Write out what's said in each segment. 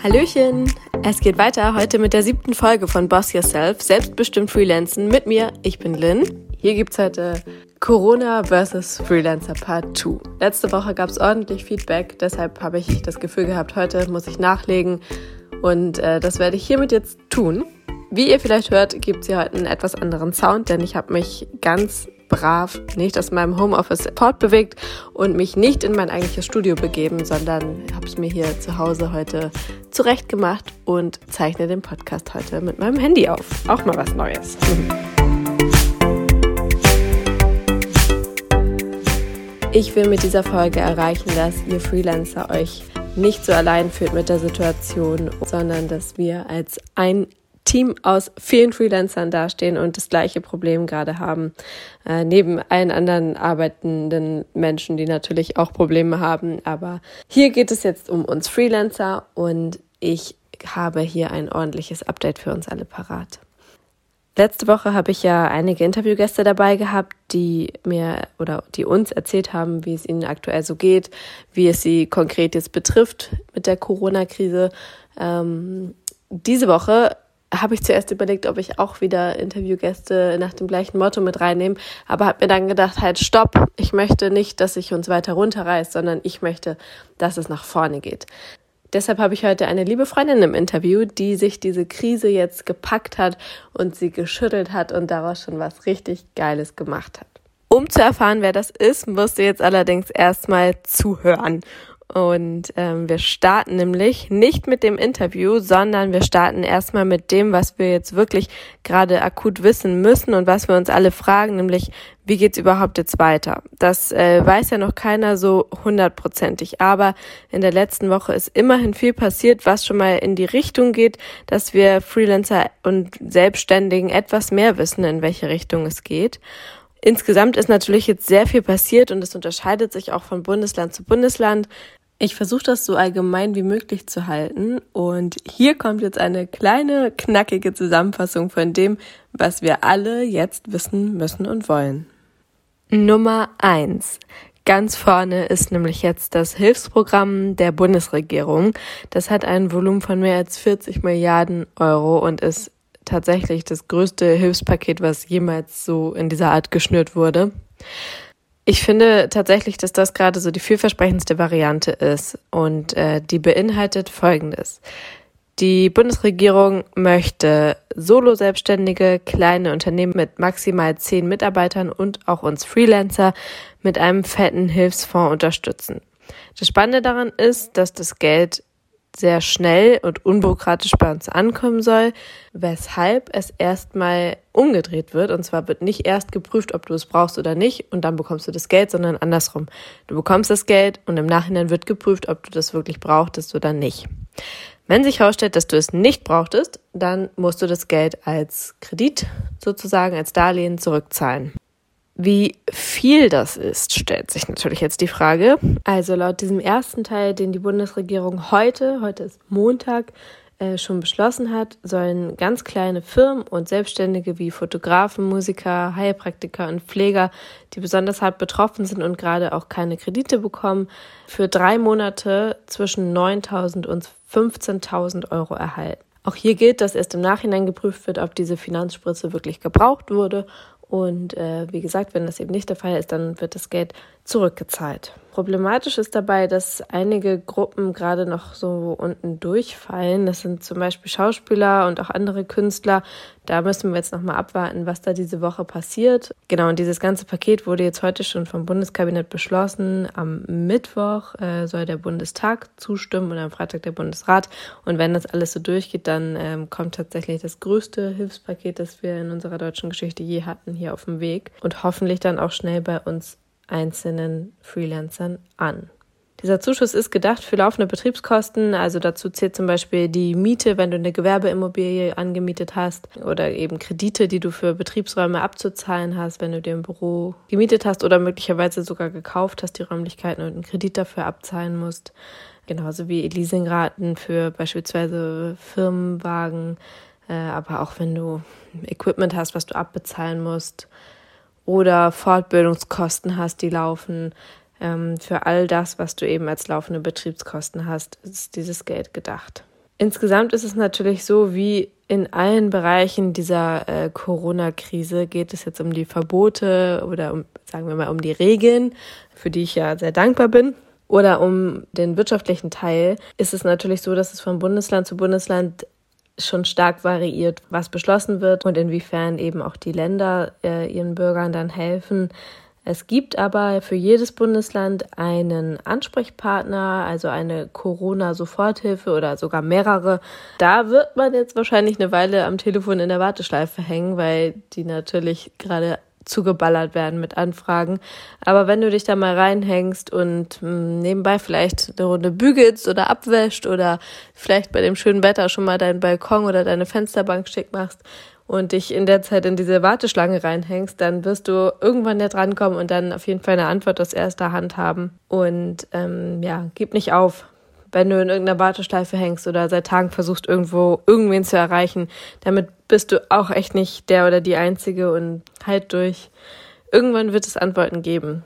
Hallöchen! Es geht weiter heute mit der siebten Folge von Boss Yourself, selbstbestimmt Freelancen mit mir. Ich bin Lynn. Hier gibt's heute Corona vs. Freelancer Part 2. Letzte Woche gab's ordentlich Feedback, deshalb habe ich das Gefühl gehabt, heute muss ich nachlegen und äh, das werde ich hiermit jetzt tun. Wie ihr vielleicht hört, gibt's hier heute einen etwas anderen Sound, denn ich habe mich ganz brav nicht aus meinem Homeoffice fortbewegt und mich nicht in mein eigentliches Studio begeben, sondern habe es mir hier zu Hause heute zurecht gemacht und zeichne den Podcast heute mit meinem Handy auf. Auch mal was Neues. Ich will mit dieser Folge erreichen, dass ihr Freelancer euch nicht so allein fühlt mit der Situation, sondern dass wir als ein Team aus vielen Freelancern dastehen und das gleiche Problem gerade haben, äh, neben allen anderen arbeitenden Menschen, die natürlich auch Probleme haben. Aber hier geht es jetzt um uns Freelancer und ich habe hier ein ordentliches Update für uns alle parat. Letzte Woche habe ich ja einige Interviewgäste dabei gehabt, die mir oder die uns erzählt haben, wie es ihnen aktuell so geht, wie es sie konkret jetzt betrifft mit der Corona-Krise. Ähm, diese Woche habe ich zuerst überlegt, ob ich auch wieder Interviewgäste nach dem gleichen Motto mit reinnehme, aber habe mir dann gedacht, halt stopp, ich möchte nicht, dass ich uns weiter runterreißt, sondern ich möchte, dass es nach vorne geht. Deshalb habe ich heute eine liebe Freundin im Interview, die sich diese Krise jetzt gepackt hat und sie geschüttelt hat und daraus schon was richtig Geiles gemacht hat. Um zu erfahren, wer das ist, musst du jetzt allerdings erstmal zuhören. Und ähm, wir starten nämlich nicht mit dem Interview, sondern wir starten erstmal mit dem, was wir jetzt wirklich gerade akut wissen müssen und was wir uns alle fragen, nämlich wie geht's überhaupt jetzt weiter? Das äh, weiß ja noch keiner so hundertprozentig, aber in der letzten Woche ist immerhin viel passiert, was schon mal in die Richtung geht, dass wir Freelancer und Selbstständigen etwas mehr wissen, in welche Richtung es geht. Insgesamt ist natürlich jetzt sehr viel passiert und es unterscheidet sich auch von Bundesland zu Bundesland. Ich versuche das so allgemein wie möglich zu halten und hier kommt jetzt eine kleine, knackige Zusammenfassung von dem, was wir alle jetzt wissen müssen und wollen. Nummer eins. Ganz vorne ist nämlich jetzt das Hilfsprogramm der Bundesregierung. Das hat ein Volumen von mehr als 40 Milliarden Euro und ist tatsächlich das größte Hilfspaket, was jemals so in dieser Art geschnürt wurde. Ich finde tatsächlich, dass das gerade so die vielversprechendste Variante ist und äh, die beinhaltet Folgendes. Die Bundesregierung möchte Solo-Selbstständige, kleine Unternehmen mit maximal zehn Mitarbeitern und auch uns Freelancer mit einem fetten Hilfsfonds unterstützen. Das Spannende daran ist, dass das Geld sehr schnell und unbürokratisch bei uns ankommen soll, weshalb es erstmal umgedreht wird. Und zwar wird nicht erst geprüft, ob du es brauchst oder nicht und dann bekommst du das Geld, sondern andersrum. Du bekommst das Geld und im Nachhinein wird geprüft, ob du das wirklich brauchtest oder nicht. Wenn sich herausstellt, dass du es nicht brauchtest, dann musst du das Geld als Kredit sozusagen, als Darlehen zurückzahlen. Wie viel das ist, stellt sich natürlich jetzt die Frage. Also laut diesem ersten Teil, den die Bundesregierung heute, heute ist Montag, äh, schon beschlossen hat, sollen ganz kleine Firmen und Selbstständige wie Fotografen, Musiker, Heilpraktiker und Pfleger, die besonders hart betroffen sind und gerade auch keine Kredite bekommen, für drei Monate zwischen 9.000 und 15.000 Euro erhalten. Auch hier gilt, dass erst im Nachhinein geprüft wird, ob diese Finanzspritze wirklich gebraucht wurde und äh, wie gesagt, wenn das eben nicht der Fall ist, dann wird das Geld zurückgezahlt. Problematisch ist dabei, dass einige Gruppen gerade noch so unten durchfallen. Das sind zum Beispiel Schauspieler und auch andere Künstler. Da müssen wir jetzt nochmal abwarten, was da diese Woche passiert. Genau, und dieses ganze Paket wurde jetzt heute schon vom Bundeskabinett beschlossen. Am Mittwoch äh, soll der Bundestag zustimmen und am Freitag der Bundesrat. Und wenn das alles so durchgeht, dann ähm, kommt tatsächlich das größte Hilfspaket, das wir in unserer deutschen Geschichte je hatten, hier auf dem Weg. Und hoffentlich dann auch schnell bei uns einzelnen Freelancern an. Dieser Zuschuss ist gedacht für laufende Betriebskosten, also dazu zählt zum Beispiel die Miete, wenn du eine Gewerbeimmobilie angemietet hast oder eben Kredite, die du für Betriebsräume abzuzahlen hast, wenn du dir ein Büro gemietet hast oder möglicherweise sogar gekauft hast, die Räumlichkeiten und einen Kredit dafür abzahlen musst. Genauso wie Leasingraten für beispielsweise Firmenwagen, äh, aber auch wenn du Equipment hast, was du abbezahlen musst oder Fortbildungskosten hast, die laufen. Ähm, für all das, was du eben als laufende Betriebskosten hast, ist dieses Geld gedacht. Insgesamt ist es natürlich so, wie in allen Bereichen dieser äh, Corona-Krise geht es jetzt um die Verbote oder um, sagen wir mal, um die Regeln, für die ich ja sehr dankbar bin. Oder um den wirtschaftlichen Teil ist es natürlich so, dass es von Bundesland zu Bundesland schon stark variiert, was beschlossen wird und inwiefern eben auch die Länder äh, ihren Bürgern dann helfen. Es gibt aber für jedes Bundesland einen Ansprechpartner, also eine Corona-Soforthilfe oder sogar mehrere. Da wird man jetzt wahrscheinlich eine Weile am Telefon in der Warteschleife hängen, weil die natürlich gerade zugeballert werden mit Anfragen. Aber wenn du dich da mal reinhängst und mh, hm, nebenbei vielleicht eine Runde bügelst oder abwäscht oder vielleicht bei dem schönen Wetter schon mal deinen Balkon oder deine Fensterbank schick machst und dich in der Zeit in diese Warteschlange reinhängst, dann wirst du irgendwann da drankommen und dann auf jeden Fall eine Antwort aus erster Hand haben. Und ähm, ja, gib nicht auf wenn du in irgendeiner Warteschleife hängst oder seit Tagen versuchst, irgendwo irgendwen zu erreichen. Damit bist du auch echt nicht der oder die Einzige und halt durch. Irgendwann wird es Antworten geben.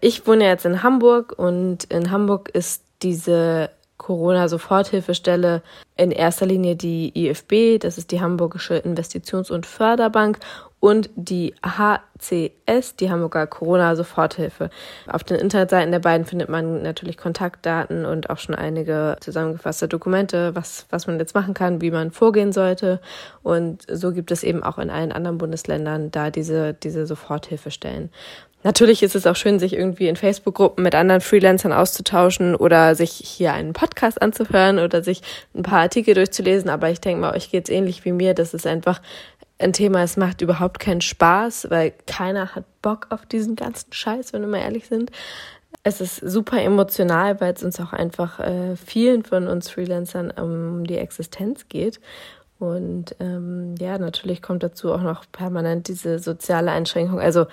Ich wohne jetzt in Hamburg und in Hamburg ist diese Corona-Soforthilfestelle in erster Linie die IFB, das ist die Hamburgische Investitions- und Förderbank und die HCS, die Hamburger Corona-Soforthilfe. Auf den Internetseiten der beiden findet man natürlich Kontaktdaten und auch schon einige zusammengefasste Dokumente, was, was man jetzt machen kann, wie man vorgehen sollte. Und so gibt es eben auch in allen anderen Bundesländern da diese, diese Soforthilfestellen. Natürlich ist es auch schön, sich irgendwie in Facebook-Gruppen mit anderen Freelancern auszutauschen oder sich hier einen Podcast anzuhören oder sich ein paar Artikel durchzulesen. Aber ich denke mal, euch geht's ähnlich wie mir. Das ist einfach ein Thema, es macht überhaupt keinen Spaß, weil keiner hat Bock auf diesen ganzen Scheiß, wenn wir mal ehrlich sind. Es ist super emotional, weil es uns auch einfach äh, vielen von uns Freelancern um die Existenz geht. Und ähm, ja, natürlich kommt dazu auch noch permanent diese soziale Einschränkung. Also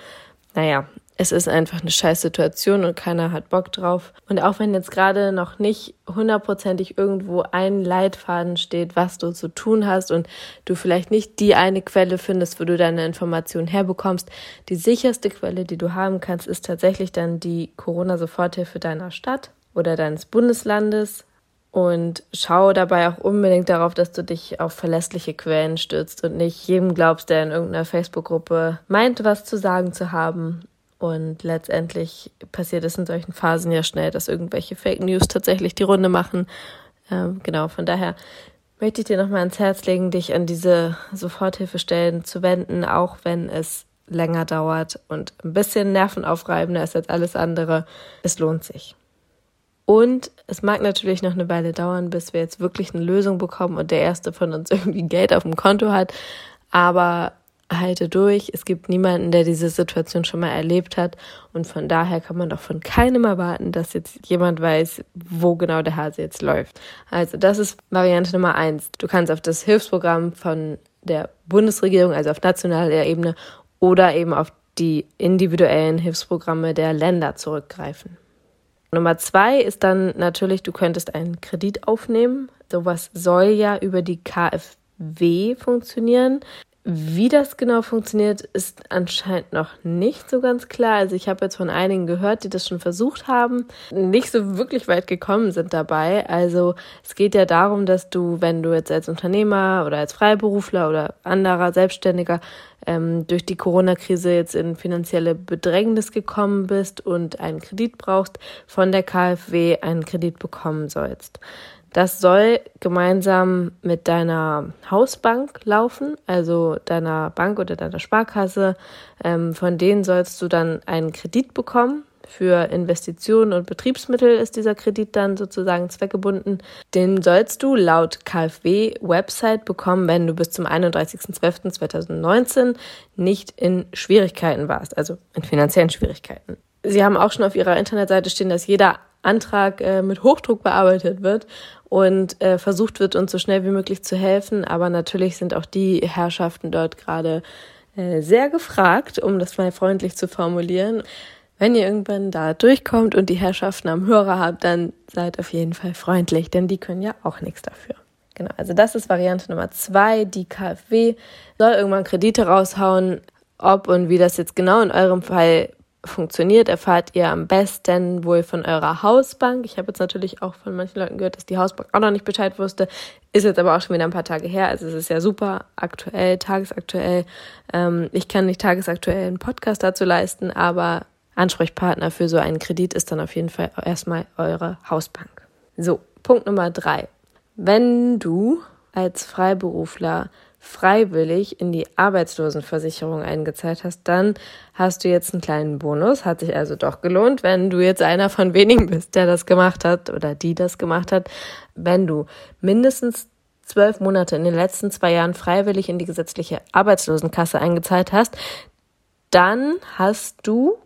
naja, es ist einfach eine scheiß Situation und keiner hat Bock drauf. Und auch wenn jetzt gerade noch nicht hundertprozentig irgendwo ein Leitfaden steht, was du zu tun hast und du vielleicht nicht die eine Quelle findest, wo du deine Informationen herbekommst, die sicherste Quelle, die du haben kannst, ist tatsächlich dann die Corona-Soforthilfe deiner Stadt oder deines Bundeslandes. Und schau dabei auch unbedingt darauf, dass du dich auf verlässliche Quellen stützt und nicht jedem glaubst, der in irgendeiner Facebook-Gruppe meint, was zu sagen zu haben. Und letztendlich passiert es in solchen Phasen ja schnell, dass irgendwelche Fake News tatsächlich die Runde machen. Ähm, genau, von daher möchte ich dir nochmal ans Herz legen, dich an diese Soforthilfestellen zu wenden, auch wenn es länger dauert und ein bisschen nervenaufreibender ist als alles andere. Es lohnt sich. Und es mag natürlich noch eine Weile dauern, bis wir jetzt wirklich eine Lösung bekommen und der erste von uns irgendwie Geld auf dem Konto hat. Aber halte durch. Es gibt niemanden, der diese Situation schon mal erlebt hat. Und von daher kann man doch von keinem erwarten, dass jetzt jemand weiß, wo genau der Hase jetzt läuft. Also das ist Variante Nummer eins. Du kannst auf das Hilfsprogramm von der Bundesregierung, also auf nationaler Ebene oder eben auf die individuellen Hilfsprogramme der Länder zurückgreifen. Nummer zwei ist dann natürlich, du könntest einen Kredit aufnehmen. Sowas soll ja über die KfW funktionieren. Wie das genau funktioniert, ist anscheinend noch nicht so ganz klar. Also ich habe jetzt von einigen gehört, die das schon versucht haben, nicht so wirklich weit gekommen sind dabei. Also es geht ja darum, dass du, wenn du jetzt als Unternehmer oder als Freiberufler oder anderer Selbstständiger ähm, durch die Corona-Krise jetzt in finanzielle Bedrängnis gekommen bist und einen Kredit brauchst, von der KfW einen Kredit bekommen sollst. Das soll gemeinsam mit deiner Hausbank laufen, also deiner Bank oder deiner Sparkasse. Ähm, von denen sollst du dann einen Kredit bekommen. Für Investitionen und Betriebsmittel ist dieser Kredit dann sozusagen zweckgebunden. Den sollst du laut KfW-Website bekommen, wenn du bis zum 31.12.2019 nicht in Schwierigkeiten warst, also in finanziellen Schwierigkeiten. Sie haben auch schon auf ihrer Internetseite stehen, dass jeder Antrag äh, mit Hochdruck bearbeitet wird und äh, versucht wird, uns so schnell wie möglich zu helfen. Aber natürlich sind auch die Herrschaften dort gerade äh, sehr gefragt, um das mal freundlich zu formulieren. Wenn ihr irgendwann da durchkommt und die Herrschaften am Hörer habt, dann seid auf jeden Fall freundlich, denn die können ja auch nichts dafür. Genau, also das ist Variante Nummer zwei. Die KfW soll irgendwann Kredite raushauen. Ob und wie das jetzt genau in eurem Fall funktioniert, erfahrt ihr am besten wohl von eurer Hausbank. Ich habe jetzt natürlich auch von manchen Leuten gehört, dass die Hausbank auch noch nicht Bescheid wusste. Ist jetzt aber auch schon wieder ein paar Tage her. Also es ist ja super aktuell, tagesaktuell. Ähm, ich kann nicht tagesaktuell einen Podcast dazu leisten, aber Ansprechpartner für so einen Kredit ist dann auf jeden Fall erstmal eure Hausbank. So, Punkt Nummer drei. Wenn du als Freiberufler freiwillig in die Arbeitslosenversicherung eingezahlt hast, dann hast du jetzt einen kleinen Bonus. Hat sich also doch gelohnt, wenn du jetzt einer von wenigen bist, der das gemacht hat oder die das gemacht hat. Wenn du mindestens zwölf Monate in den letzten zwei Jahren freiwillig in die gesetzliche Arbeitslosenkasse eingezahlt hast, dann hast du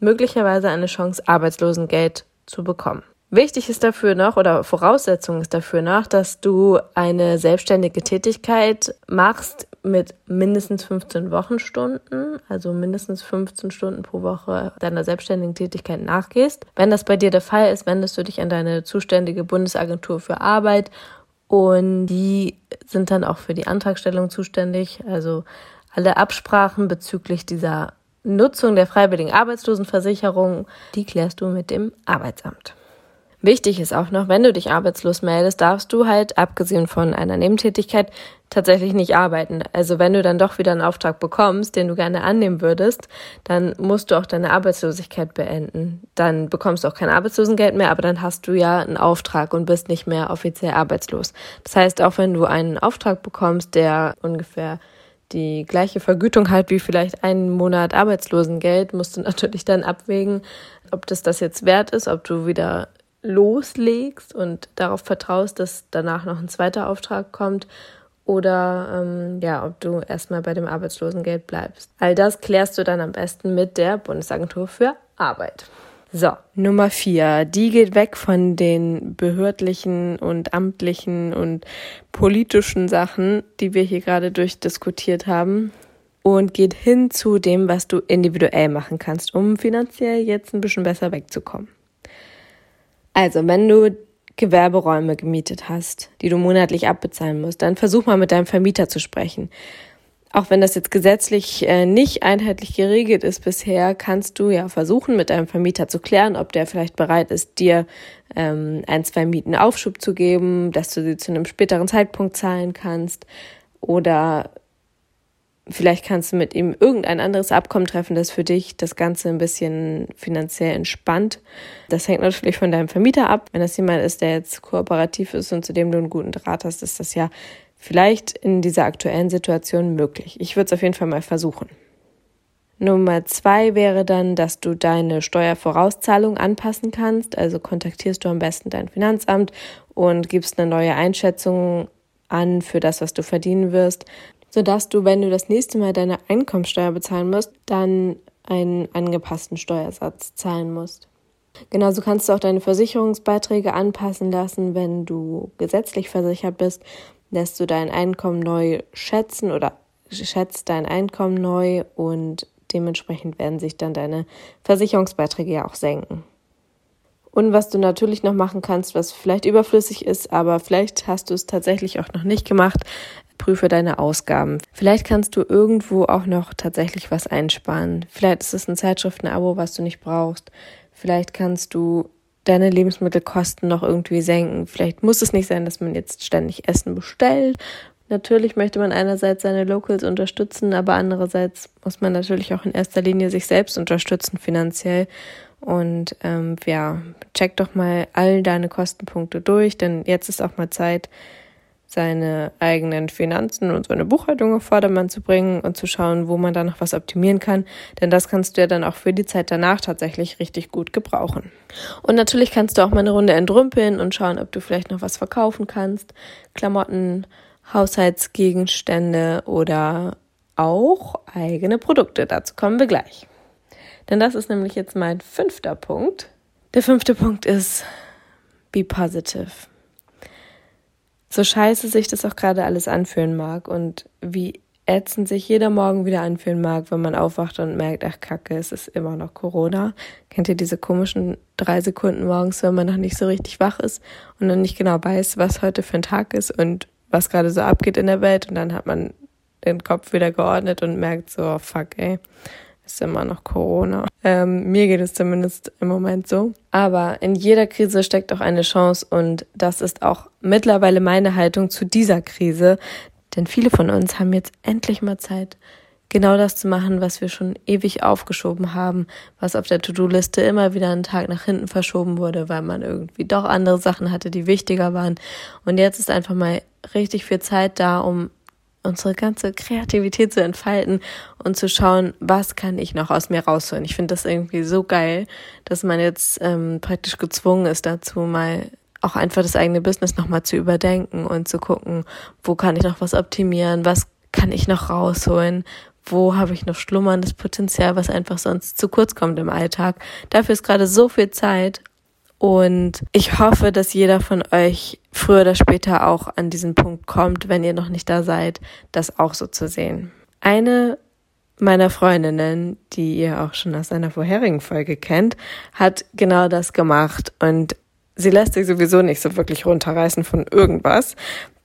möglicherweise eine Chance, Arbeitslosengeld zu bekommen. Wichtig ist dafür noch oder Voraussetzung ist dafür noch, dass du eine selbstständige Tätigkeit machst mit mindestens 15 Wochenstunden, also mindestens 15 Stunden pro Woche deiner selbstständigen Tätigkeit nachgehst. Wenn das bei dir der Fall ist, wendest du dich an deine zuständige Bundesagentur für Arbeit und die sind dann auch für die Antragstellung zuständig. Also alle Absprachen bezüglich dieser Nutzung der freiwilligen Arbeitslosenversicherung, die klärst du mit dem Arbeitsamt. Wichtig ist auch noch, wenn du dich arbeitslos meldest, darfst du halt, abgesehen von einer Nebentätigkeit, tatsächlich nicht arbeiten. Also wenn du dann doch wieder einen Auftrag bekommst, den du gerne annehmen würdest, dann musst du auch deine Arbeitslosigkeit beenden. Dann bekommst du auch kein Arbeitslosengeld mehr, aber dann hast du ja einen Auftrag und bist nicht mehr offiziell arbeitslos. Das heißt, auch wenn du einen Auftrag bekommst, der ungefähr die gleiche Vergütung hat wie vielleicht einen Monat Arbeitslosengeld, musst du natürlich dann abwägen, ob das das jetzt wert ist, ob du wieder loslegst und darauf vertraust, dass danach noch ein zweiter Auftrag kommt oder ähm, ja, ob du erstmal bei dem Arbeitslosengeld bleibst. All das klärst du dann am besten mit der Bundesagentur für Arbeit. So, Nummer vier, die geht weg von den behördlichen und amtlichen und politischen Sachen, die wir hier gerade durchdiskutiert haben und geht hin zu dem, was du individuell machen kannst, um finanziell jetzt ein bisschen besser wegzukommen. Also, wenn du Gewerberäume gemietet hast, die du monatlich abbezahlen musst, dann versuch mal mit deinem Vermieter zu sprechen. Auch wenn das jetzt gesetzlich äh, nicht einheitlich geregelt ist bisher, kannst du ja versuchen, mit deinem Vermieter zu klären, ob der vielleicht bereit ist, dir ähm, ein, zwei Mieten Aufschub zu geben, dass du sie zu einem späteren Zeitpunkt zahlen kannst oder Vielleicht kannst du mit ihm irgendein anderes Abkommen treffen, das für dich das Ganze ein bisschen finanziell entspannt. Das hängt natürlich von deinem Vermieter ab. Wenn das jemand ist, der jetzt kooperativ ist und zu dem du einen guten Draht hast, ist das ja vielleicht in dieser aktuellen Situation möglich. Ich würde es auf jeden Fall mal versuchen. Nummer zwei wäre dann, dass du deine Steuervorauszahlung anpassen kannst. Also kontaktierst du am besten dein Finanzamt und gibst eine neue Einschätzung an für das, was du verdienen wirst sodass du, wenn du das nächste Mal deine Einkommensteuer bezahlen musst, dann einen angepassten Steuersatz zahlen musst. Genauso kannst du auch deine Versicherungsbeiträge anpassen lassen, wenn du gesetzlich versichert bist, lässt du dein Einkommen neu schätzen oder schätzt dein Einkommen neu und dementsprechend werden sich dann deine Versicherungsbeiträge ja auch senken. Und was du natürlich noch machen kannst, was vielleicht überflüssig ist, aber vielleicht hast du es tatsächlich auch noch nicht gemacht, prüfe deine Ausgaben. Vielleicht kannst du irgendwo auch noch tatsächlich was einsparen. Vielleicht ist es ein Zeitschriftenabo, was du nicht brauchst. Vielleicht kannst du deine Lebensmittelkosten noch irgendwie senken. Vielleicht muss es nicht sein, dass man jetzt ständig Essen bestellt. Natürlich möchte man einerseits seine Locals unterstützen, aber andererseits muss man natürlich auch in erster Linie sich selbst unterstützen finanziell. Und ähm, ja, check doch mal all deine Kostenpunkte durch, denn jetzt ist auch mal Zeit, seine eigenen Finanzen und seine Buchhaltung auf Vordermann zu bringen und zu schauen, wo man da noch was optimieren kann. Denn das kannst du ja dann auch für die Zeit danach tatsächlich richtig gut gebrauchen. Und natürlich kannst du auch mal eine Runde entrümpeln und schauen, ob du vielleicht noch was verkaufen kannst. Klamotten, Haushaltsgegenstände oder auch eigene Produkte. Dazu kommen wir gleich. Denn das ist nämlich jetzt mein fünfter Punkt. Der fünfte Punkt ist, be positive so scheiße sich das auch gerade alles anfühlen mag und wie ätzend sich jeder Morgen wieder anfühlen mag, wenn man aufwacht und merkt, ach Kacke, es ist immer noch Corona. Kennt ihr diese komischen drei Sekunden morgens, wenn man noch nicht so richtig wach ist und dann nicht genau weiß, was heute für ein Tag ist und was gerade so abgeht in der Welt und dann hat man den Kopf wieder geordnet und merkt so, oh fuck, ey, ist immer noch Corona. Ähm, mir geht es zumindest im Moment so. Aber in jeder Krise steckt auch eine Chance und das ist auch mittlerweile meine Haltung zu dieser Krise. Denn viele von uns haben jetzt endlich mal Zeit, genau das zu machen, was wir schon ewig aufgeschoben haben, was auf der To-Do-Liste immer wieder einen Tag nach hinten verschoben wurde, weil man irgendwie doch andere Sachen hatte, die wichtiger waren. Und jetzt ist einfach mal richtig viel Zeit da, um unsere ganze Kreativität zu entfalten und zu schauen, was kann ich noch aus mir rausholen. Ich finde das irgendwie so geil, dass man jetzt ähm, praktisch gezwungen ist dazu, mal auch einfach das eigene Business nochmal zu überdenken und zu gucken, wo kann ich noch was optimieren, was kann ich noch rausholen, wo habe ich noch schlummerndes Potenzial, was einfach sonst zu kurz kommt im Alltag. Dafür ist gerade so viel Zeit und ich hoffe, dass jeder von euch früher oder später auch an diesen Punkt kommt, wenn ihr noch nicht da seid, das auch so zu sehen. Eine meiner Freundinnen, die ihr auch schon aus einer vorherigen Folge kennt, hat genau das gemacht und sie lässt sich sowieso nicht so wirklich runterreißen von irgendwas,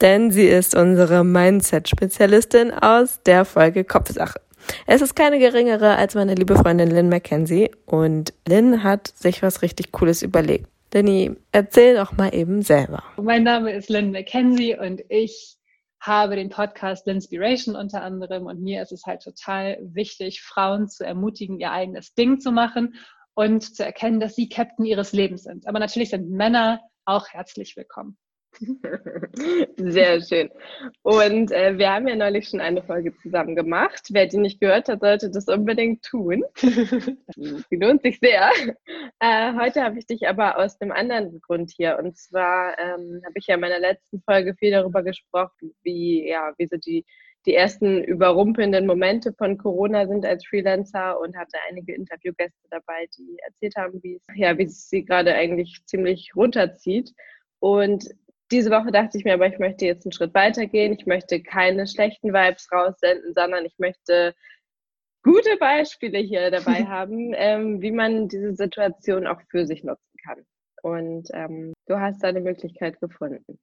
denn sie ist unsere Mindset-Spezialistin aus der Folge Kopfsache. Es ist keine geringere als meine liebe Freundin Lynn McKenzie und Lynn hat sich was richtig Cooles überlegt. Lenny, erzähl doch mal eben selber. Mein Name ist Lynn McKenzie und ich habe den Podcast Linspiration unter anderem und mir ist es halt total wichtig, Frauen zu ermutigen, ihr eigenes Ding zu machen und zu erkennen, dass sie Captain ihres Lebens sind. Aber natürlich sind Männer auch herzlich willkommen. Sehr schön. Und äh, wir haben ja neulich schon eine Folge zusammen gemacht. Wer die nicht gehört hat, sollte das unbedingt tun. die lohnt sich sehr. Äh, heute habe ich dich aber aus einem anderen Grund hier. Und zwar ähm, habe ich ja in meiner letzten Folge viel darüber gesprochen, wie, ja, wie so die, die ersten überrumpelnden Momente von Corona sind als Freelancer und hatte einige Interviewgäste dabei, die erzählt haben, wie es, ja, wie es sie gerade eigentlich ziemlich runterzieht. Und diese Woche dachte ich mir aber, ich möchte jetzt einen Schritt weitergehen. Ich möchte keine schlechten Vibes raussenden, sondern ich möchte gute Beispiele hier dabei haben, ähm, wie man diese Situation auch für sich nutzen kann. Und ähm, du hast da eine Möglichkeit gefunden.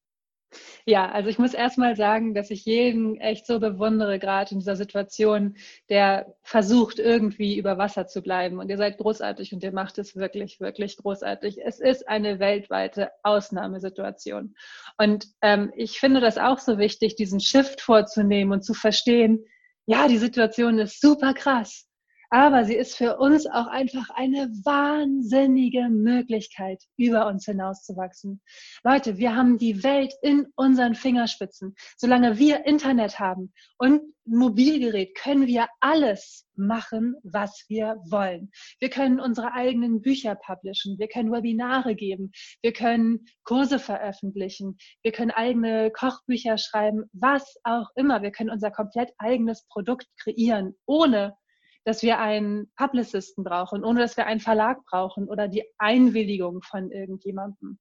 Ja, also ich muss erstmal sagen, dass ich jeden echt so bewundere, gerade in dieser Situation, der versucht, irgendwie über Wasser zu bleiben. Und ihr seid großartig und ihr macht es wirklich, wirklich großartig. Es ist eine weltweite Ausnahmesituation. Und ähm, ich finde das auch so wichtig, diesen Shift vorzunehmen und zu verstehen, ja, die Situation ist super krass aber sie ist für uns auch einfach eine wahnsinnige Möglichkeit, über uns hinauszuwachsen. Leute, wir haben die Welt in unseren Fingerspitzen. Solange wir Internet haben und Mobilgerät, können wir alles machen, was wir wollen. Wir können unsere eigenen Bücher publishen, wir können Webinare geben, wir können Kurse veröffentlichen, wir können eigene Kochbücher schreiben, was auch immer. Wir können unser komplett eigenes Produkt kreieren, ohne dass wir einen Publicisten brauchen, ohne dass wir einen Verlag brauchen oder die Einwilligung von irgendjemandem.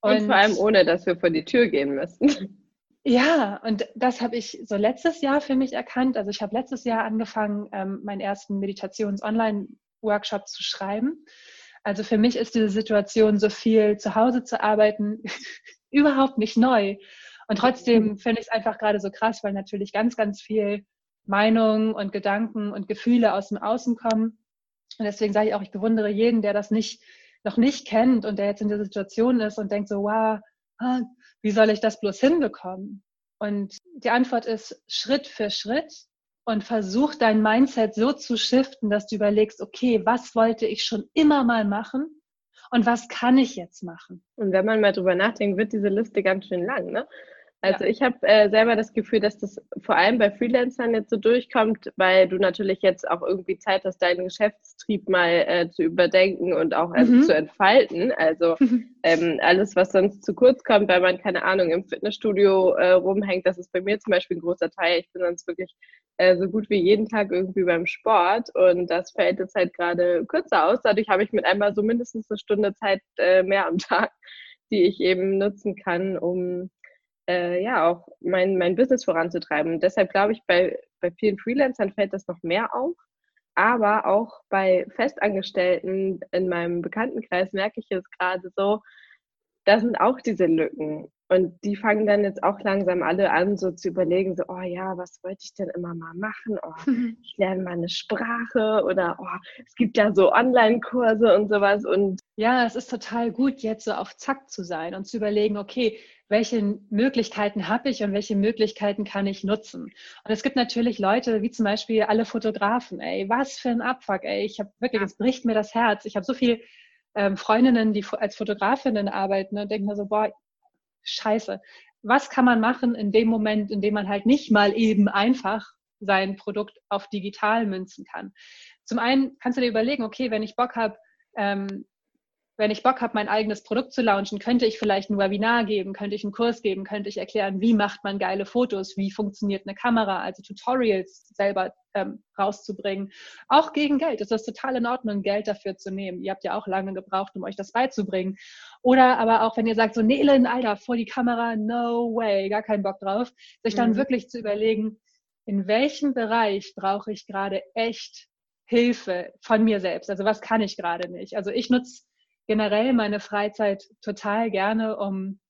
Und, und vor allem ohne, dass wir vor die Tür gehen müssen. Ja, und das habe ich so letztes Jahr für mich erkannt. Also ich habe letztes Jahr angefangen, ähm, meinen ersten Meditations-Online-Workshop zu schreiben. Also für mich ist diese Situation, so viel zu Hause zu arbeiten, überhaupt nicht neu. Und trotzdem mhm. finde ich es einfach gerade so krass, weil natürlich ganz, ganz viel Meinungen und Gedanken und Gefühle aus dem Außen kommen. Und deswegen sage ich auch, ich bewundere jeden, der das nicht, noch nicht kennt und der jetzt in der Situation ist und denkt so, wow, wie soll ich das bloß hinbekommen? Und die Antwort ist Schritt für Schritt und versuch dein Mindset so zu shiften, dass du überlegst, okay, was wollte ich schon immer mal machen und was kann ich jetzt machen? Und wenn man mal drüber nachdenkt, wird diese Liste ganz schön lang, ne? Also ja. ich habe äh, selber das Gefühl, dass das vor allem bei Freelancern jetzt so durchkommt, weil du natürlich jetzt auch irgendwie Zeit hast, deinen Geschäftstrieb mal äh, zu überdenken und auch äh, mhm. zu entfalten. Also ähm, alles, was sonst zu kurz kommt, weil man, keine Ahnung, im Fitnessstudio äh, rumhängt, das ist bei mir zum Beispiel ein großer Teil. Ich bin sonst wirklich äh, so gut wie jeden Tag irgendwie beim Sport und das fällt jetzt halt gerade kürzer aus. Dadurch habe ich mit einmal so mindestens eine Stunde Zeit äh, mehr am Tag, die ich eben nutzen kann, um äh, ja auch mein, mein Business voranzutreiben. Und deshalb glaube ich, bei, bei vielen Freelancern fällt das noch mehr auf. Aber auch bei Festangestellten in meinem Bekanntenkreis merke ich jetzt gerade so, da sind auch diese Lücken. Und die fangen dann jetzt auch langsam alle an, so zu überlegen, so, oh ja, was wollte ich denn immer mal machen? Oh, ich lerne mal eine Sprache oder oh, es gibt ja so Online-Kurse und sowas. Und ja, es ist total gut, jetzt so auf Zack zu sein und zu überlegen, okay, welche Möglichkeiten habe ich und welche Möglichkeiten kann ich nutzen. Und es gibt natürlich Leute, wie zum Beispiel alle Fotografen, ey, was für ein Abfuck, ey, ich habe wirklich, es bricht mir das Herz. Ich habe so viel ähm, Freundinnen, die als Fotografinnen arbeiten und denken so, boah, scheiße. Was kann man machen in dem Moment, in dem man halt nicht mal eben einfach sein Produkt auf digital münzen kann? Zum einen kannst du dir überlegen, okay, wenn ich Bock habe, ähm, wenn ich Bock habe, mein eigenes Produkt zu launchen, könnte ich vielleicht ein Webinar geben, könnte ich einen Kurs geben, könnte ich erklären, wie macht man geile Fotos, wie funktioniert eine Kamera, also Tutorials selber ähm, rauszubringen. Auch gegen Geld. Es ist total in Ordnung, Geld dafür zu nehmen. Ihr habt ja auch lange gebraucht, um euch das beizubringen. Oder aber auch, wenn ihr sagt, so, Nelen, Alter, vor die Kamera, no way, gar keinen Bock drauf, sich dann mhm. wirklich zu überlegen, in welchem Bereich brauche ich gerade echt Hilfe von mir selbst? Also was kann ich gerade nicht? Also ich nutze generell meine Freizeit total gerne, um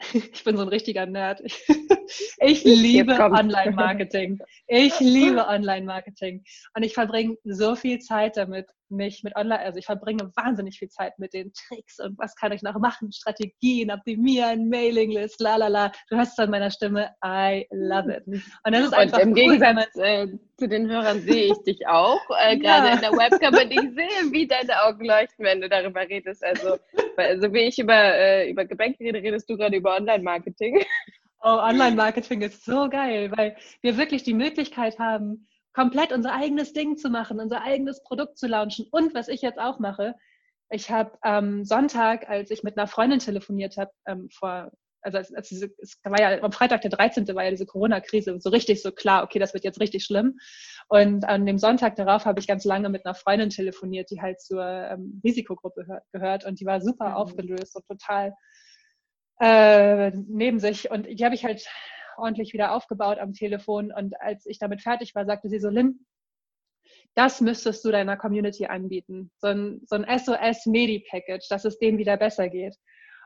ich bin so ein richtiger Nerd. Ich liebe Online-Marketing. Ich liebe Online-Marketing. Und ich verbringe so viel Zeit damit, mich mit Online, also ich verbringe wahnsinnig viel Zeit mit den Tricks und was kann ich noch machen, Strategien, optimieren, Mailinglist, la la la. Du hörst es an meiner Stimme, I love it. Und das ist einfach und im cool, Gegensatz äh, zu den Hörern sehe ich dich auch, äh, gerade ja. in der Webcam und ich sehe, wie deine Augen leuchten, wenn du darüber redest. Also, also wie ich über, äh, über Gebäck rede, redest du gerade über Online-Marketing. Oh, Online-Marketing ist so geil, weil wir wirklich die Möglichkeit haben, komplett unser eigenes Ding zu machen, unser eigenes Produkt zu launchen. Und was ich jetzt auch mache, ich habe am ähm, Sonntag, als ich mit einer Freundin telefoniert habe, ähm, vor, also als, als diese, es war ja am Freitag der 13. war ja diese Corona-Krise so richtig so klar, okay, das wird jetzt richtig schlimm. Und an dem Sonntag darauf habe ich ganz lange mit einer Freundin telefoniert, die halt zur ähm, Risikogruppe gehört und die war super mhm. aufgelöst und total äh, neben sich. Und die habe ich halt ordentlich wieder aufgebaut am Telefon. Und als ich damit fertig war, sagte sie so, Lynn, das müsstest du deiner Community anbieten. So ein, so ein SOS-Medi-Package, dass es denen wieder besser geht.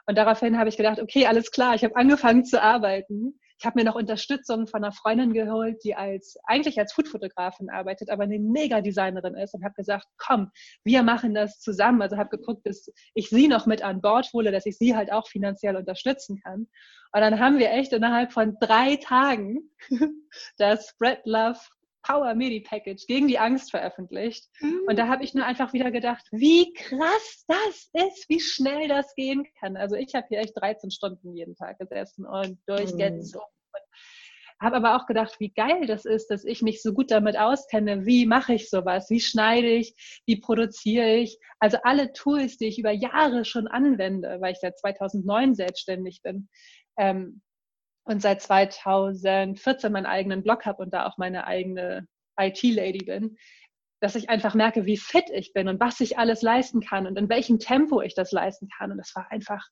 Und daraufhin habe ich gedacht, okay, alles klar, ich habe angefangen zu arbeiten. Ich habe mir noch Unterstützung von einer Freundin geholt, die als eigentlich als Foodfotografin arbeitet, aber eine Mega-Designerin ist und habe gesagt, komm, wir machen das zusammen. Also habe geguckt, dass ich sie noch mit an Bord hole, dass ich sie halt auch finanziell unterstützen kann. Und dann haben wir echt innerhalb von drei Tagen das Spread Love Power Medi Package gegen die Angst veröffentlicht. Mhm. Und da habe ich nur einfach wieder gedacht, wie krass das ist, wie schnell das gehen kann. Also ich habe hier echt 13 Stunden jeden Tag gesessen und durchgezogen. Mhm. Habe aber auch gedacht, wie geil das ist, dass ich mich so gut damit auskenne. Wie mache ich sowas? Wie schneide ich? Wie produziere ich? Also alle Tools, die ich über Jahre schon anwende, weil ich seit 2009 selbstständig bin, ähm, und seit 2014 meinen eigenen Blog habe und da auch meine eigene IT-Lady bin, dass ich einfach merke, wie fit ich bin und was ich alles leisten kann und in welchem Tempo ich das leisten kann. Und das war einfach,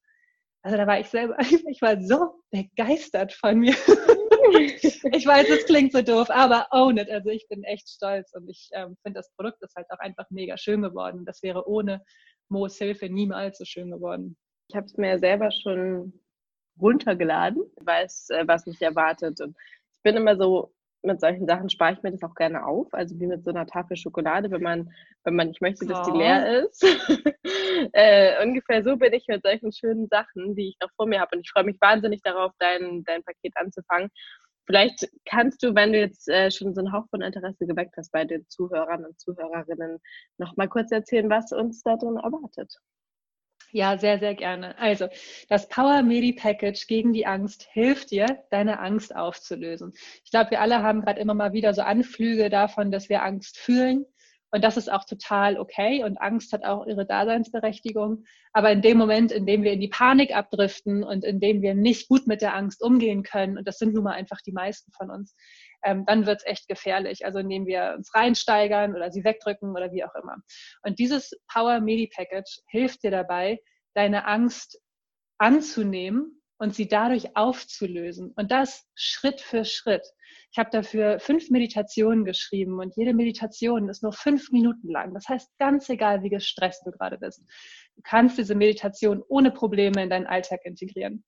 also da war ich selber, ich war so begeistert von mir. ich weiß, es klingt so doof, aber own it. Also ich bin echt stolz und ich ähm, finde, das Produkt ist halt auch einfach mega schön geworden. Das wäre ohne Moos Hilfe niemals so schön geworden. Ich habe es mir selber schon runtergeladen, weiß, äh, was mich erwartet. Und ich bin immer so, mit solchen Sachen spare ich mir das auch gerne auf. Also wie mit so einer Tafel Schokolade, wenn man, wenn man nicht möchte, dass die leer ist. äh, ungefähr so bin ich mit solchen schönen Sachen, die ich noch vor mir habe. Und ich freue mich wahnsinnig darauf, dein, dein Paket anzufangen. Vielleicht kannst du, wenn du jetzt äh, schon so einen Hauch von Interesse geweckt hast bei den Zuhörern und Zuhörerinnen, noch mal kurz erzählen, was uns da drin erwartet. Ja, sehr, sehr gerne. Also, das Power Medi Package gegen die Angst hilft dir, deine Angst aufzulösen. Ich glaube, wir alle haben gerade immer mal wieder so Anflüge davon, dass wir Angst fühlen. Und das ist auch total okay. Und Angst hat auch ihre Daseinsberechtigung. Aber in dem Moment, in dem wir in die Panik abdriften und in dem wir nicht gut mit der Angst umgehen können, und das sind nun mal einfach die meisten von uns, ähm, dann wird es echt gefährlich. Also indem wir uns reinsteigern oder sie wegdrücken oder wie auch immer. Und dieses Power Medi Package hilft dir dabei, deine Angst anzunehmen und sie dadurch aufzulösen. Und das Schritt für Schritt. Ich habe dafür fünf Meditationen geschrieben und jede Meditation ist nur fünf Minuten lang. Das heißt, ganz egal, wie gestresst du gerade bist, du kannst diese Meditation ohne Probleme in deinen Alltag integrieren.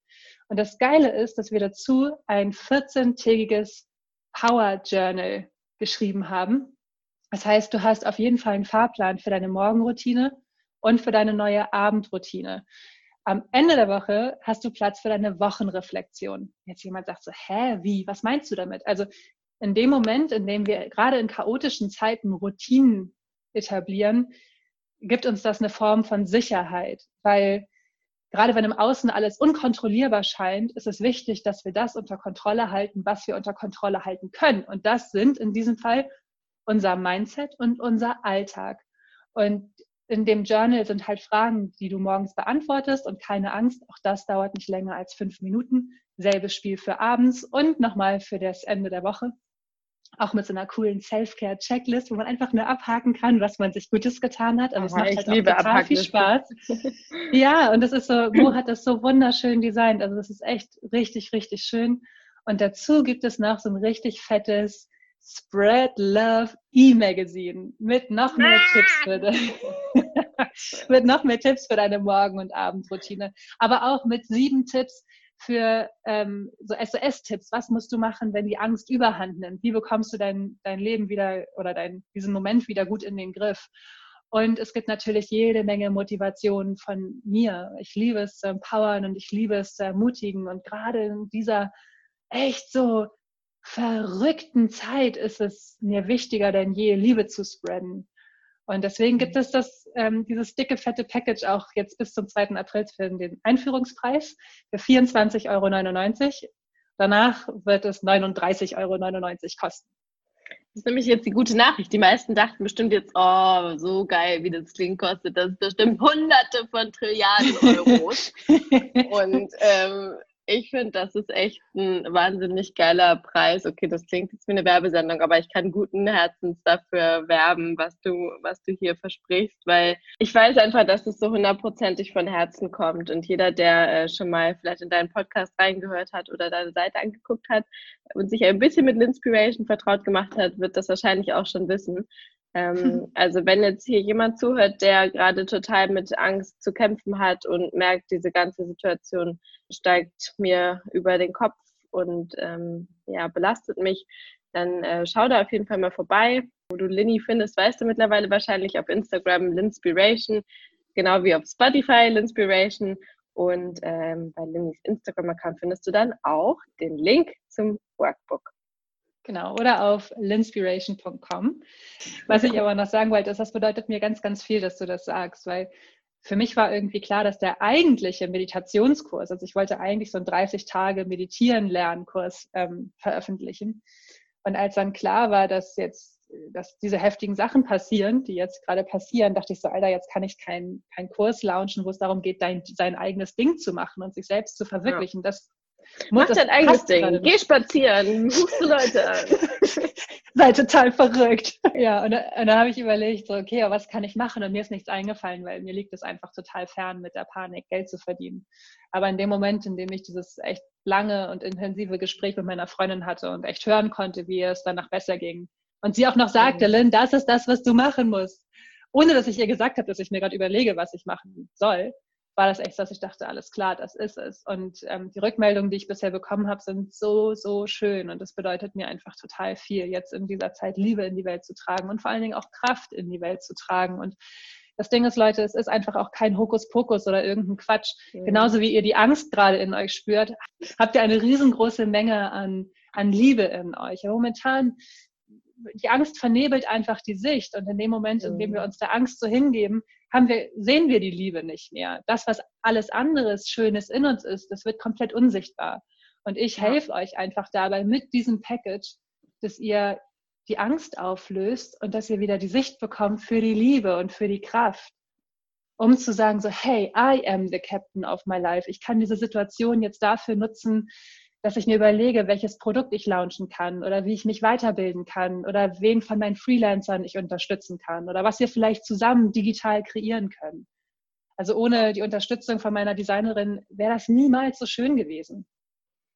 Und das Geile ist, dass wir dazu ein 14-tägiges Power Journal geschrieben haben. Das heißt, du hast auf jeden Fall einen Fahrplan für deine Morgenroutine und für deine neue Abendroutine. Am Ende der Woche hast du Platz für deine Wochenreflexion. Jetzt jemand sagt so, hä, wie, was meinst du damit? Also in dem Moment, in dem wir gerade in chaotischen Zeiten Routinen etablieren, gibt uns das eine Form von Sicherheit, weil gerade wenn im Außen alles unkontrollierbar scheint, ist es wichtig, dass wir das unter Kontrolle halten, was wir unter Kontrolle halten können. Und das sind in diesem Fall unser Mindset und unser Alltag. Und in dem Journal sind halt Fragen, die du morgens beantwortest und keine Angst, auch das dauert nicht länger als fünf Minuten. Selbes Spiel für abends und nochmal für das Ende der Woche. Auch mit so einer coolen Self-Care-Checklist, wo man einfach nur abhaken kann, was man sich Gutes getan hat. Aber also es macht halt auch total viel Spaß. ja, und das ist so, Mo hat das so wunderschön designt. Also das ist echt richtig, richtig schön. Und dazu gibt es noch so ein richtig fettes Spread Love E-Magazine mit noch mehr Tipps für mit noch mehr Tipps für deine Morgen- und Abendroutine, aber auch mit sieben Tipps für ähm, so SOS-Tipps. Was musst du machen, wenn die Angst überhand nimmt? Wie bekommst du dein, dein Leben wieder oder dein, diesen Moment wieder gut in den Griff? Und es gibt natürlich jede Menge Motivation von mir. Ich liebe es zu empowern und ich liebe es zu ermutigen. Und gerade in dieser echt so verrückten Zeit ist es mir wichtiger denn je, Liebe zu spreaden. Und deswegen gibt mhm. es das, ähm, dieses dicke, fette Package auch jetzt bis zum 2. April für den Einführungspreis für 24,99 Euro. Danach wird es 39,99 Euro kosten. Das ist nämlich jetzt die gute Nachricht. Die meisten dachten bestimmt jetzt, oh, so geil, wie das klingt, kostet das bestimmt hunderte von Trilliarden Euros. Und ähm, ich finde, das ist echt ein wahnsinnig geiler Preis. Okay, das klingt jetzt wie eine Werbesendung, aber ich kann guten Herzens dafür werben, was du, was du hier versprichst, weil ich weiß einfach, dass es so hundertprozentig von Herzen kommt. Und jeder, der äh, schon mal vielleicht in deinen Podcast reingehört hat oder deine Seite angeguckt hat und sich ein bisschen mit Linspiration vertraut gemacht hat, wird das wahrscheinlich auch schon wissen. Ähm, also wenn jetzt hier jemand zuhört, der gerade total mit Angst zu kämpfen hat und merkt, diese ganze Situation steigt mir über den Kopf und ähm, ja, belastet mich, dann äh, schau da auf jeden Fall mal vorbei. Wo du Linny findest, weißt du mittlerweile wahrscheinlich auf Instagram Linspiration, genau wie auf Spotify Linspiration. Und ähm, bei Linnys Instagram-Account findest du dann auch den Link zum Workbook. Genau, oder auf linspiration.com. Was ich aber noch sagen wollte, ist, das bedeutet mir ganz, ganz viel, dass du das sagst, weil für mich war irgendwie klar, dass der eigentliche Meditationskurs, also ich wollte eigentlich so einen 30 Tage Meditieren Lernkurs ähm, veröffentlichen. Und als dann klar war, dass jetzt, dass diese heftigen Sachen passieren, die jetzt gerade passieren, dachte ich so, Alter, jetzt kann ich keinen kein Kurs launchen, wo es darum geht, dein, sein eigenes Ding zu machen und sich selbst zu verwirklichen. Ja. Das Mach dein eigenes Ding. Geh spazieren. Rufst du Leute an. Sei total verrückt. Ja, und, und dann habe ich überlegt, so, okay, was kann ich machen? Und mir ist nichts eingefallen, weil mir liegt es einfach total fern, mit der Panik Geld zu verdienen. Aber in dem Moment, in dem ich dieses echt lange und intensive Gespräch mit meiner Freundin hatte und echt hören konnte, wie es danach besser ging. Und sie auch noch sagte, Lynn, das ist das, was du machen musst. Ohne dass ich ihr gesagt habe, dass ich mir gerade überlege, was ich machen soll war das echt, dass ich dachte, alles klar, das ist es. Und ähm, die Rückmeldungen, die ich bisher bekommen habe, sind so, so schön. Und das bedeutet mir einfach total viel, jetzt in dieser Zeit Liebe in die Welt zu tragen und vor allen Dingen auch Kraft in die Welt zu tragen. Und das Ding ist, Leute, es ist einfach auch kein Hokuspokus oder irgendein Quatsch. Mhm. Genauso wie ihr die Angst gerade in euch spürt, habt ihr eine riesengroße Menge an, an Liebe in euch. Momentan die Angst vernebelt einfach die Sicht. Und in dem Moment, in dem wir uns der Angst so hingeben, haben wir, sehen wir die Liebe nicht mehr. Das, was alles anderes Schönes in uns ist, das wird komplett unsichtbar. Und ich helfe euch einfach dabei mit diesem Package, dass ihr die Angst auflöst und dass ihr wieder die Sicht bekommt für die Liebe und für die Kraft. Um zu sagen, so, hey, I am the captain of my life. Ich kann diese Situation jetzt dafür nutzen, dass ich mir überlege, welches Produkt ich launchen kann oder wie ich mich weiterbilden kann oder wen von meinen Freelancern ich unterstützen kann oder was wir vielleicht zusammen digital kreieren können. Also ohne die Unterstützung von meiner Designerin wäre das niemals so schön gewesen.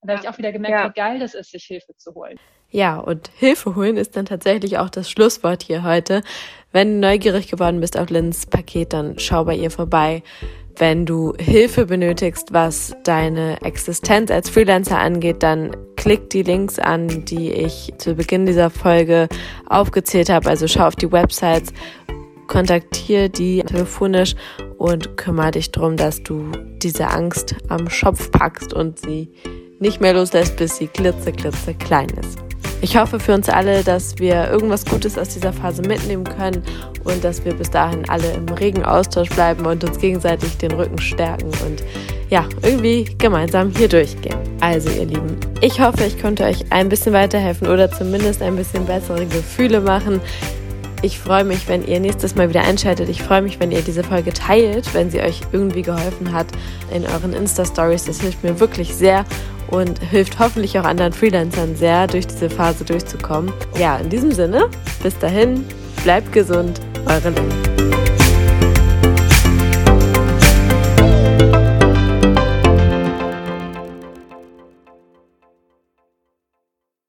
Und da habe ich auch wieder gemerkt, ja. wie geil das ist, sich Hilfe zu holen. Ja, und Hilfe holen ist dann tatsächlich auch das Schlusswort hier heute. Wenn du neugierig geworden bist auf Lins Paket, dann schau bei ihr vorbei. Wenn du Hilfe benötigst, was deine Existenz als Freelancer angeht, dann klick die Links an, die ich zu Beginn dieser Folge aufgezählt habe. Also schau auf die Websites, kontaktiere die telefonisch und kümmere dich darum, dass du diese Angst am Schopf packst und sie nicht mehr loslässt, bis sie klitze, klitze klein ist. Ich hoffe für uns alle, dass wir irgendwas Gutes aus dieser Phase mitnehmen können und dass wir bis dahin alle im regen Austausch bleiben und uns gegenseitig den Rücken stärken und ja, irgendwie gemeinsam hier durchgehen. Also ihr Lieben, ich hoffe, ich konnte euch ein bisschen weiterhelfen oder zumindest ein bisschen bessere Gefühle machen. Ich freue mich, wenn ihr nächstes Mal wieder einschaltet. Ich freue mich, wenn ihr diese Folge teilt, wenn sie euch irgendwie geholfen hat in euren Insta-Stories. Das hilft mir wirklich sehr und hilft hoffentlich auch anderen Freelancern sehr, durch diese Phase durchzukommen. Ja, in diesem Sinne, bis dahin, bleibt gesund, eure Lynn.